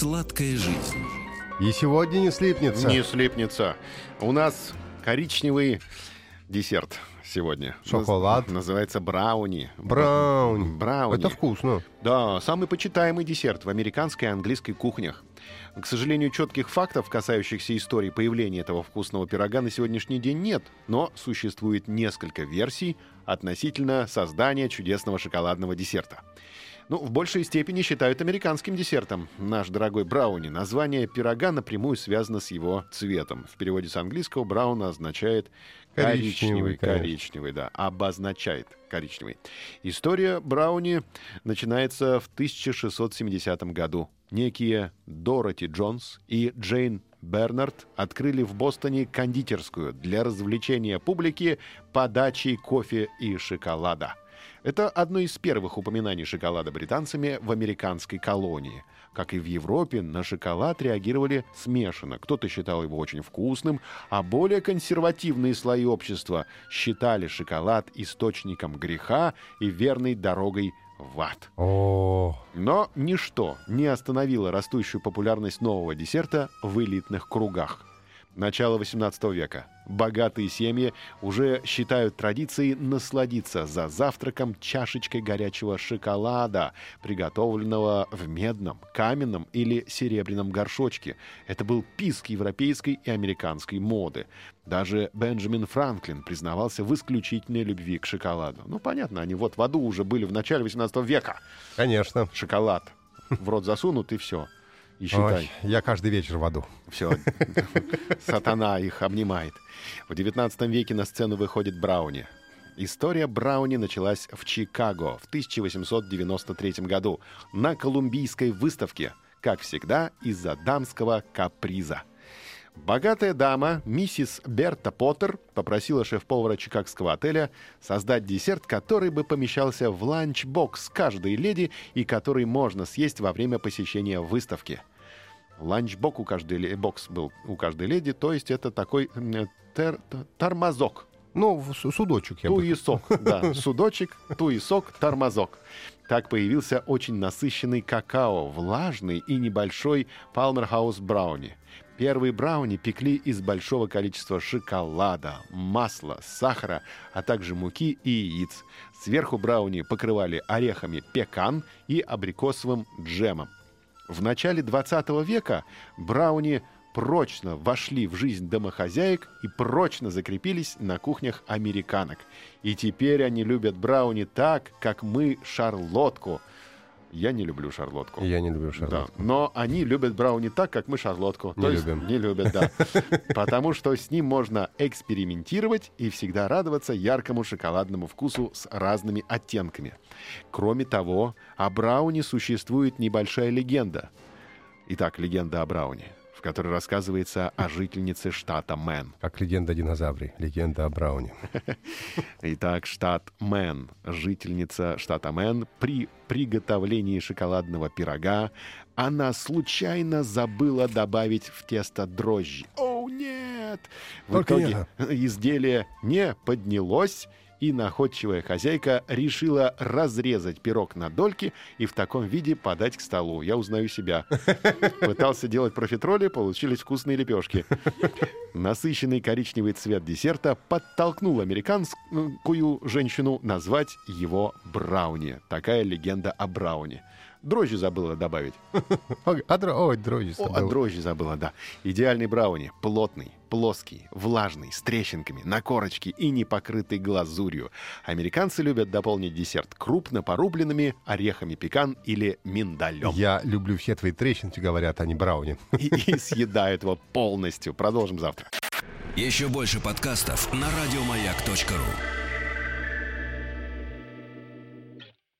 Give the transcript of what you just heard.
Сладкая жизнь. И сегодня не слипнется. Не слипнется. У нас коричневый десерт сегодня. Шоколад. Наз- Называется брауни. Брауни. Брауни. Это вкусно. Да, самый почитаемый десерт в американской и английской кухнях. К сожалению, четких фактов, касающихся истории появления этого вкусного пирога, на сегодняшний день нет, но существует несколько версий относительно создания чудесного шоколадного десерта. Ну, в большей степени считают американским десертом наш дорогой брауни. Название пирога напрямую связано с его цветом. В переводе с английского брауна означает Коричневый, коричневый, да, обозначает коричневый. История брауни начинается в 1670 году. Некие Дороти Джонс и Джейн Бернард открыли в Бостоне кондитерскую для развлечения публики подачей кофе и шоколада. Это одно из первых упоминаний шоколада британцами в американской колонии. Как и в Европе, на шоколад реагировали смешанно. Кто-то считал его очень вкусным, а более консервативные слои общества считали шоколад источником греха и верной дорогой в ад. О, Но ничто не остановило растущую популярность нового десерта в элитных кругах. Начало 18 века. Богатые семьи уже считают традицией насладиться за завтраком чашечкой горячего шоколада, приготовленного в медном, каменном или серебряном горшочке. Это был писк европейской и американской моды. Даже Бенджамин Франклин признавался в исключительной любви к шоколаду. Ну, понятно, они вот в аду уже были в начале 18 века конечно. шоколад в рот засунут и все. И считай, Ой, я каждый вечер в аду. все, сатана их обнимает. В 19 веке на сцену выходит Брауни. История Брауни началась в Чикаго в 1893 году на Колумбийской выставке, как всегда, из-за дамского каприза. Богатая дама, миссис Берта Поттер, попросила шеф-повара чикагского отеля создать десерт, который бы помещался в ланчбокс каждой леди и который можно съесть во время посещения выставки. Ланчбок у каждой бокс был у каждой леди, то есть это такой тер- тормозок. Ну, судочек я бы... Туесок, да, судочек, туесок, тормозок. Так появился очень насыщенный какао, влажный и небольшой Палмерхаус брауни. Первые брауни пекли из большого количества шоколада, масла, сахара, а также муки и яиц. Сверху брауни покрывали орехами пекан и абрикосовым джемом. В начале 20 века брауни прочно вошли в жизнь домохозяек и прочно закрепились на кухнях американок. И теперь они любят брауни так, как мы шарлотку. Я не люблю шарлотку. Я не люблю Да, шарлотку. но они любят брауни так, как мы шарлотку. Не То есть любим. Не любят, да. Потому что с ним можно экспериментировать и всегда радоваться яркому шоколадному вкусу с разными оттенками. Кроме того, о брауни существует небольшая легенда. Итак, легенда о брауни, в которой рассказывается о жительнице штата Мэн. Как легенда о динозавре, легенда о брауни. Итак, штат Мэн, жительница штата Мэн, при приготовлении шоколадного пирога она случайно забыла добавить в тесто дрожжи. О, нет! В Только итоге изделие не поднялось, и находчивая хозяйка решила разрезать пирог на дольки и в таком виде подать к столу. Я узнаю себя. Пытался делать профитроли, получились вкусные лепешки. Насыщенный коричневый цвет десерта подтолкнул американскую женщину назвать его брауни. Такая легенда о брауни. Дрожжи забыла добавить. Ой, а дро- Ой, дрожжи О, а дрожжи забыла, да. Идеальный брауни. Плотный, плоский, влажный, с трещинками, на корочке и не покрытый глазурью. Американцы любят дополнить десерт крупно порубленными орехами пекан или миндалем. Я люблю все твои трещинки, говорят, а не Брауни. И, и съедают его полностью. Продолжим завтра. Еще больше подкастов на радиомаяк.ру.